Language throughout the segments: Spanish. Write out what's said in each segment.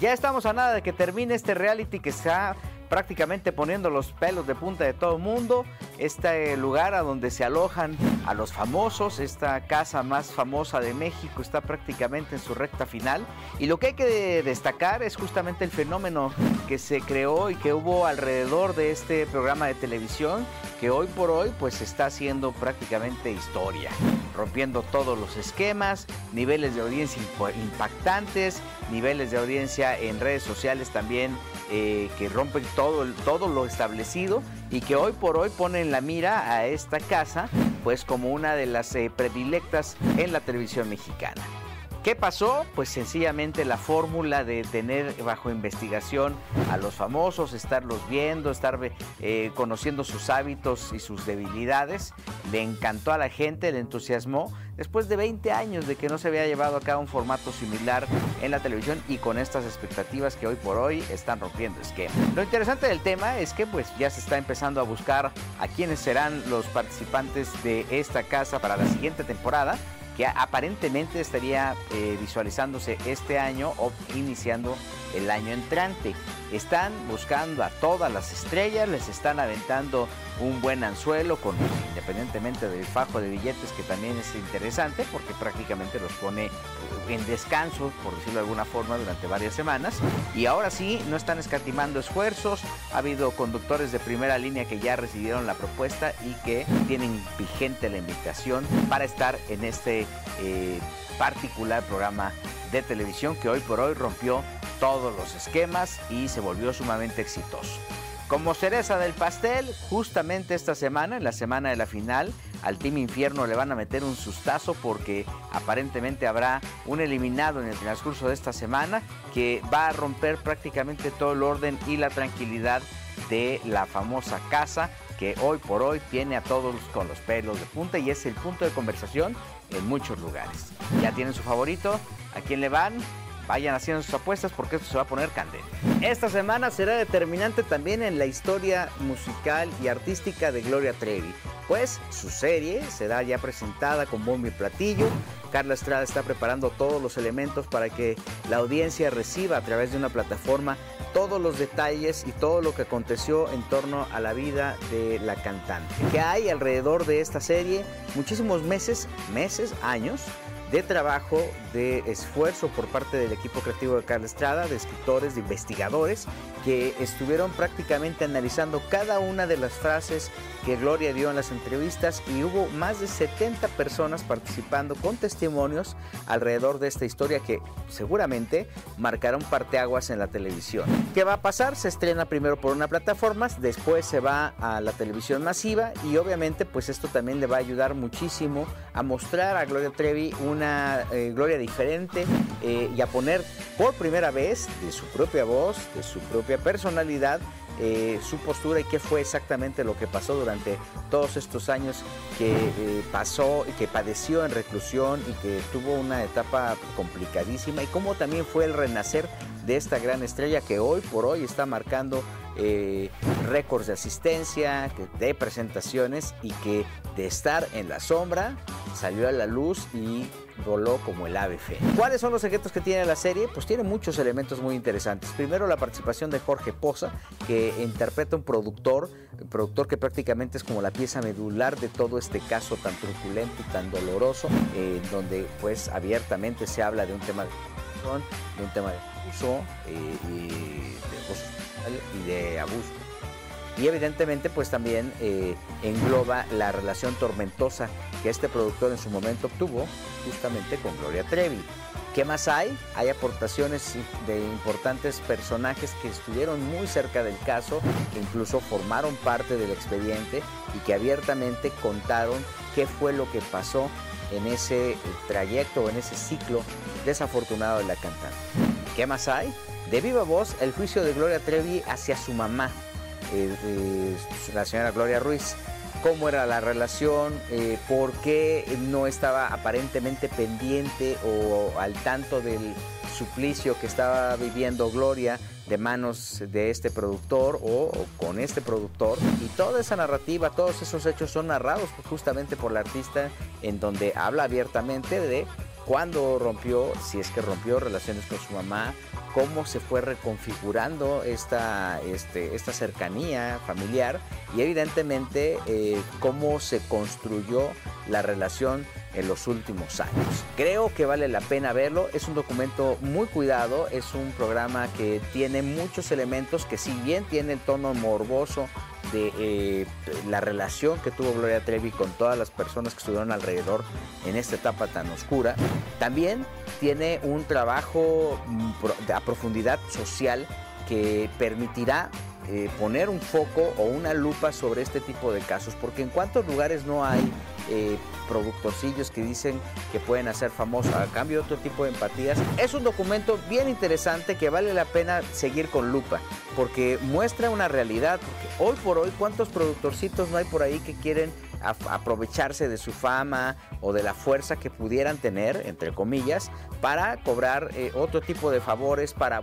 Ya estamos a nada de que termine este reality que está prácticamente poniendo los pelos de punta de todo el mundo. Este lugar a donde se alojan a los famosos, esta casa más famosa de México está prácticamente en su recta final. Y lo que hay que destacar es justamente el fenómeno que se creó y que hubo alrededor de este programa de televisión que hoy por hoy pues está haciendo prácticamente historia, rompiendo todos los esquemas, niveles de audiencia impactantes, niveles de audiencia en redes sociales también eh, que rompen todo, todo lo establecido y que hoy por hoy ponen la mira a esta casa pues como una de las eh, predilectas en la televisión mexicana. ¿Qué pasó? Pues sencillamente la fórmula de tener bajo investigación a los famosos, estarlos viendo, estar eh, conociendo sus hábitos y sus debilidades, le encantó a la gente, le entusiasmó, después de 20 años de que no se había llevado a cabo un formato similar en la televisión y con estas expectativas que hoy por hoy están rompiendo esquema. Lo interesante del tema es que pues ya se está empezando a buscar a quiénes serán los participantes de esta casa para la siguiente temporada que aparentemente estaría eh, visualizándose este año o iniciando el año entrante. Están buscando a todas las estrellas, les están aventando un buen anzuelo, con, independientemente del fajo de billetes, que también es interesante porque prácticamente los pone en descanso, por decirlo de alguna forma, durante varias semanas. Y ahora sí, no están escatimando esfuerzos. Ha habido conductores de primera línea que ya recibieron la propuesta y que tienen vigente la invitación para estar en este eh, particular programa de televisión que hoy por hoy rompió todos los esquemas y se volvió sumamente exitoso. Como cereza del pastel, justamente esta semana, en la semana de la final, al Team Infierno le van a meter un sustazo porque aparentemente habrá un eliminado en el transcurso de esta semana que va a romper prácticamente todo el orden y la tranquilidad de la famosa casa que hoy por hoy tiene a todos con los pelos de punta y es el punto de conversación en muchos lugares. ¿Ya tienen su favorito? ¿A quién le van? Vayan haciendo sus apuestas porque esto se va a poner candente. Esta semana será determinante también en la historia musical y artística de Gloria Trevi, pues su serie será ya presentada con bombo y platillo. Carla Estrada está preparando todos los elementos para que la audiencia reciba a través de una plataforma todos los detalles y todo lo que aconteció en torno a la vida de la cantante. Que hay alrededor de esta serie muchísimos meses, meses, años de trabajo, de esfuerzo por parte del equipo creativo de Carla Estrada, de escritores, de investigadores, que estuvieron prácticamente analizando cada una de las frases que Gloria dio en las entrevistas y hubo más de 70 personas participando con testimonios alrededor de esta historia que seguramente marcará un parteaguas en la televisión. ¿Qué va a pasar? Se estrena primero por una plataforma, después se va a la televisión masiva y obviamente pues esto también le va a ayudar muchísimo a mostrar a Gloria Trevi una eh, Gloria diferente eh, y a poner por primera vez de su propia voz, de su propia personalidad, eh, su postura y qué fue exactamente lo que pasó durante todos estos años que pasó y que padeció en reclusión y que tuvo una etapa complicadísima y cómo también fue el renacer de esta gran estrella que hoy por hoy está marcando récords de asistencia, de presentaciones y que de estar en la sombra salió a la luz y voló como el ave fe. ¿Cuáles son los secretos que tiene la serie? Pues tiene muchos elementos muy interesantes. Primero la participación de Jorge Poza, que interpreta un productor, productor que prácticamente es como la pieza medular de todo este caso tan truculento y tan doloroso, eh, donde pues abiertamente se habla de un tema de, de un tema de abuso, eh, y de abuso y de abuso. Y evidentemente pues también eh, engloba la relación tormentosa que este productor en su momento obtuvo justamente con Gloria Trevi. ¿Qué más hay? Hay aportaciones de importantes personajes que estuvieron muy cerca del caso, que incluso formaron parte del expediente y que abiertamente contaron qué fue lo que pasó en ese trayecto, en ese ciclo desafortunado de la cantante. ¿Qué más hay? De viva voz, el juicio de Gloria Trevi hacia su mamá, eh, la señora Gloria Ruiz. Cómo era la relación, eh, por qué no estaba aparentemente pendiente o al tanto del suplicio que estaba viviendo Gloria de manos de este productor o, con este productor. Y toda esa narrativa, todos esos hechos son narrados justamente por la artista en donde habla abiertamente de cuándo rompió, si es que rompió relaciones con su mamá, cómo se fue reconfigurando esta, este, esta cercanía familiar y evidentemente eh, cómo se construyó la relación en los últimos años. Creo que vale la pena verlo, es un documento muy cuidado, es un programa que tiene muchos elementos que si bien tiene el tono morboso de eh, la relación que tuvo Gloria Trevi con todas las personas que estuvieron alrededor en esta etapa tan oscura, también tiene un trabajo mm, a profundidad social que permitirá eh, poner un foco o una lupa sobre este tipo de casos, porque en cuántos lugares no hay eh, productorcillos que dicen que pueden hacer famoso a cambio de otro tipo de empatías. Es un documento bien interesante que vale la pena seguir con lupa, porque muestra una realidad, porque hoy por hoy cuántos productorcitos no hay por ahí que quieren aprovecharse de su fama o de la fuerza que pudieran tener, entre comillas, para cobrar eh, otro tipo de favores, para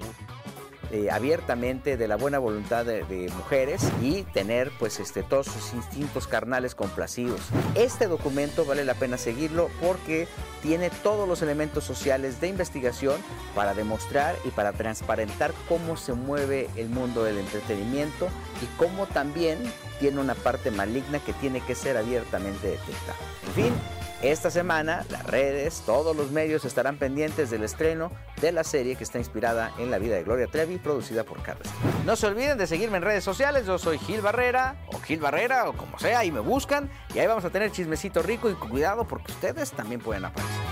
eh, abiertamente de la buena voluntad de, mujeres y tener pues este, todos sus instintos carnales complacidos. Este documento vale la pena seguirlo porque tiene todos los elementos sociales de investigación para demostrar y para transparentar cómo se mueve el mundo del entretenimiento y cómo también tiene una parte maligna que tiene que ser abiertamente detectada. En fin, esta semana las redes, todos los medios estarán pendientes del estreno de la serie que está inspirada en la vida de Gloria Trevi, producida por Carlos. No se olviden de seguirme en redes sociales, yo soy Gil Barrera, o Gil Barrera, o como sea, ahí me buscan, y ahí vamos a tener chismecito rico y cuidado porque ustedes también pueden aparecer.